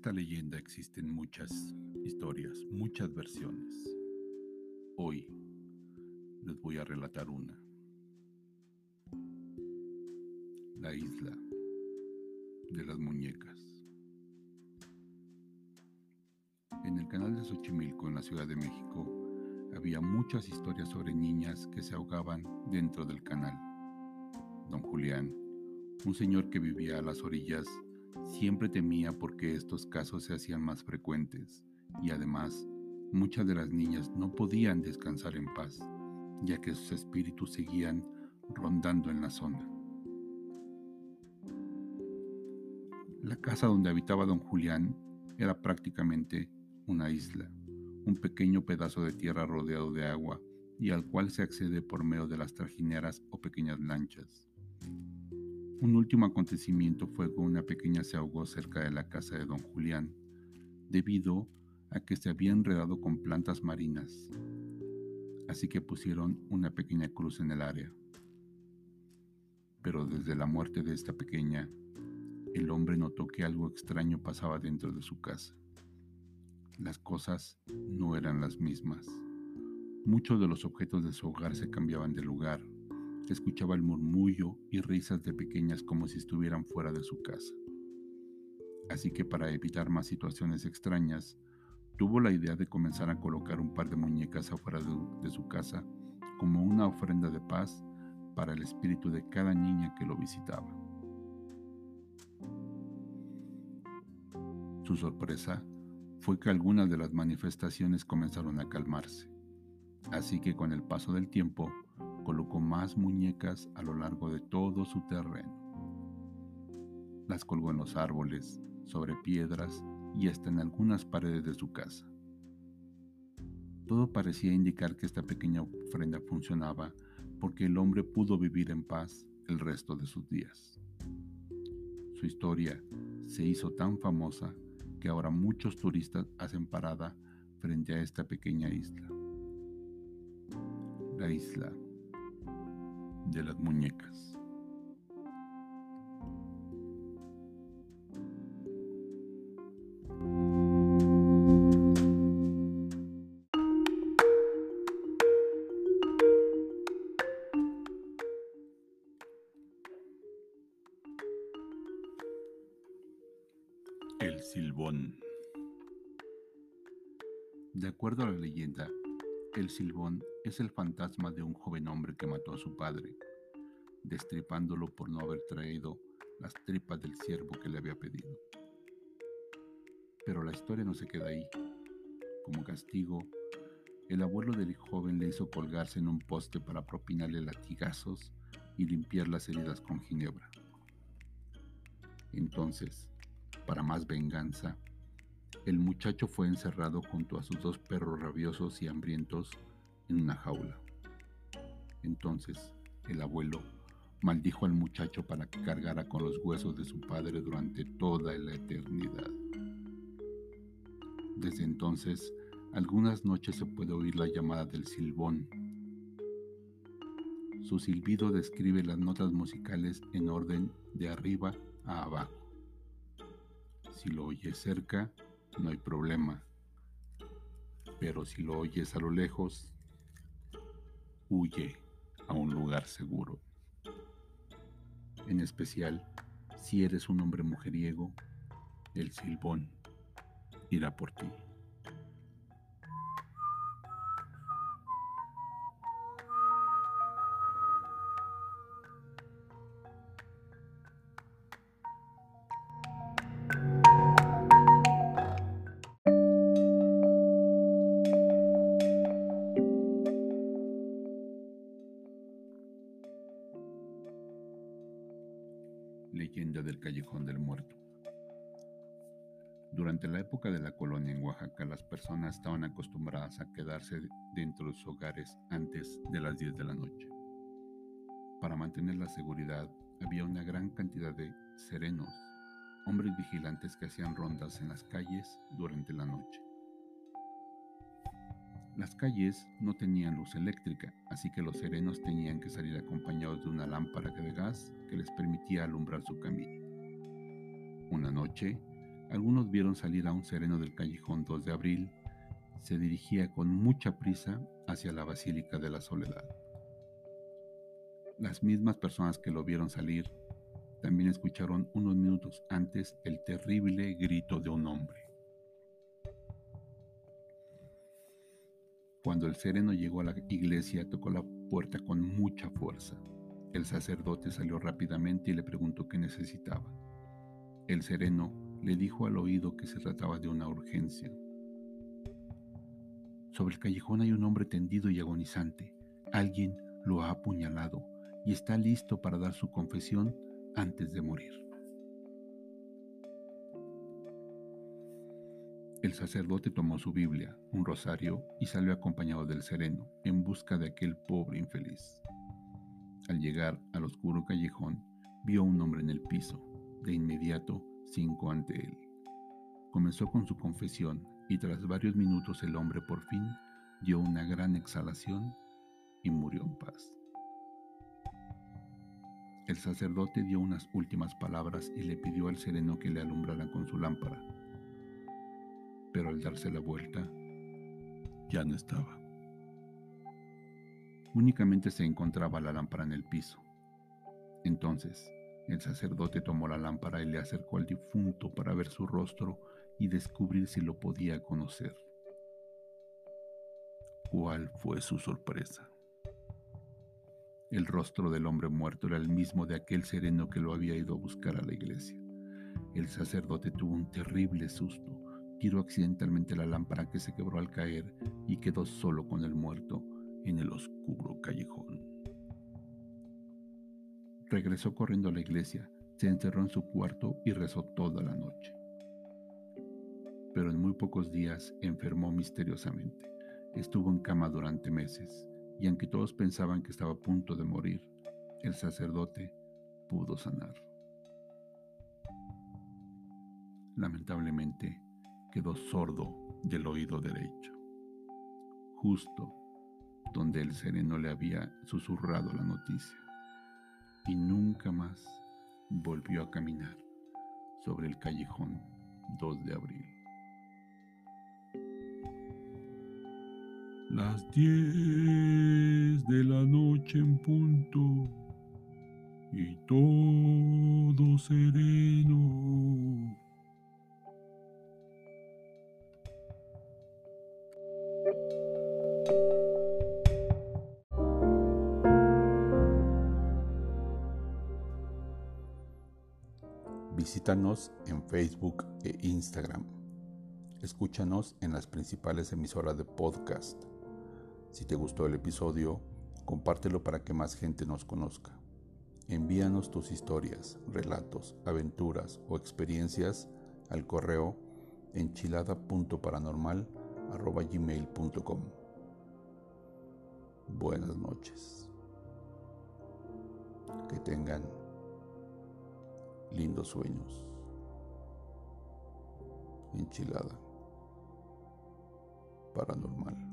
esta leyenda existen muchas historias, muchas versiones. Hoy les voy a relatar una. La isla de las muñecas. En el canal de Xochimilco, en la Ciudad de México, había muchas historias sobre niñas que se ahogaban dentro del canal. Don Julián, un señor que vivía a las orillas, siempre temía porque estos casos se hacían más frecuentes y además muchas de las niñas no podían descansar en paz, ya que sus espíritus seguían rondando en la zona. La casa donde habitaba don Julián era prácticamente una isla, un pequeño pedazo de tierra rodeado de agua y al cual se accede por medio de las trajineras o pequeñas lanchas. Un último acontecimiento fue que una pequeña se ahogó cerca de la casa de don Julián, debido a que se había enredado con plantas marinas, así que pusieron una pequeña cruz en el área. Pero desde la muerte de esta pequeña, el hombre notó que algo extraño pasaba dentro de su casa. Las cosas no eran las mismas. Muchos de los objetos de su hogar se cambiaban de lugar escuchaba el murmullo y risas de pequeñas como si estuvieran fuera de su casa. Así que para evitar más situaciones extrañas, tuvo la idea de comenzar a colocar un par de muñecas afuera de, de su casa como una ofrenda de paz para el espíritu de cada niña que lo visitaba. Su sorpresa fue que algunas de las manifestaciones comenzaron a calmarse, así que con el paso del tiempo colocó más muñecas a lo largo de todo su terreno. Las colgó en los árboles, sobre piedras y hasta en algunas paredes de su casa. Todo parecía indicar que esta pequeña ofrenda funcionaba porque el hombre pudo vivir en paz el resto de sus días. Su historia se hizo tan famosa que ahora muchos turistas hacen parada frente a esta pequeña isla. La isla de las muñecas. El silbón. De acuerdo a la leyenda, el silbón es el fantasma de un joven hombre que mató a su padre, destripándolo por no haber traído las tripas del ciervo que le había pedido. Pero la historia no se queda ahí. Como castigo, el abuelo del joven le hizo colgarse en un poste para propinarle latigazos y limpiar las heridas con ginebra. Entonces, para más venganza, el muchacho fue encerrado junto a sus dos perros rabiosos y hambrientos en una jaula. Entonces el abuelo maldijo al muchacho para que cargara con los huesos de su padre durante toda la eternidad. Desde entonces, algunas noches se puede oír la llamada del silbón. Su silbido describe las notas musicales en orden de arriba a abajo. Si lo oyes cerca, no hay problema. Pero si lo oyes a lo lejos, huye a un lugar seguro. En especial, si eres un hombre mujeriego, el silbón irá por ti. Leyenda del Callejón del Muerto. Durante la época de la colonia en Oaxaca, las personas estaban acostumbradas a quedarse dentro de sus hogares antes de las 10 de la noche. Para mantener la seguridad, había una gran cantidad de serenos, hombres vigilantes que hacían rondas en las calles durante la noche. Las calles no tenían luz eléctrica, así que los serenos tenían que salir acompañados de una lámpara de gas que les permitía alumbrar su camino. Una noche, Algunos vieron salir a un sereno del callejón 2 de abril. Se dirigía con mucha prisa hacia la Basílica de la Soledad. Las mismas personas que lo vieron salir también escucharon unos minutos antes el terrible grito de un hombre. Cuando el sereno llegó a la iglesia, tocó la puerta con mucha fuerza. El sacerdote salió rápidamente y le preguntó qué necesitaba. El sereno le dijo al oído que se trataba de una urgencia. Sobre el callejón hay un hombre tendido y agonizante. Alguien lo ha apuñalado y está listo para dar su confesión antes de morir. El sacerdote tomó su Biblia, un rosario, y salió acompañado del sereno en busca de aquel pobre infeliz. Al llegar al oscuro callejón, vio un hombre en el piso. De inmediato cinco ante él. Comenzó con su confesión y tras varios minutos el hombre por fin dio una gran exhalación y murió en paz. El sacerdote dio unas últimas palabras y le pidió al sereno que le alumbrara con su lámpara. Pero al darse la vuelta, ya no estaba. Únicamente se encontraba la lámpara en el piso. Entonces, el sacerdote tomó la lámpara y le acercó al difunto para ver su rostro y descubrir si lo podía conocer. ¿Cuál fue su sorpresa? El rostro del hombre muerto era el mismo de aquel sereno que lo había ido a buscar a la iglesia. El sacerdote tuvo un terrible susto, tiró accidentalmente la lámpara que se quebró al caer y quedó solo con el muerto en el oscuro callejón. Regresó corriendo a la iglesia, se encerró en su cuarto y rezó toda la noche. Pero en muy pocos días enfermó misteriosamente. Estuvo en cama durante meses y aunque todos pensaban que estaba a punto de morir, el sacerdote pudo sanar. Lamentablemente quedó sordo del oído derecho, justo donde el sereno le había susurrado la noticia y nunca más volvió a caminar sobre el callejón 2 de abril. Las 10 de la noche en punto y todo sereno. Visítanos en Facebook e Instagram. Escúchanos en las principales emisoras de podcast. Si te gustó el episodio, compártelo para que más gente nos conozca. Envíanos tus historias, relatos, aventuras o experiencias al correo enchilada.paranormal.gmail.com Buenas noches. Que tengan lindos sueños. Enchilada. Paranormal.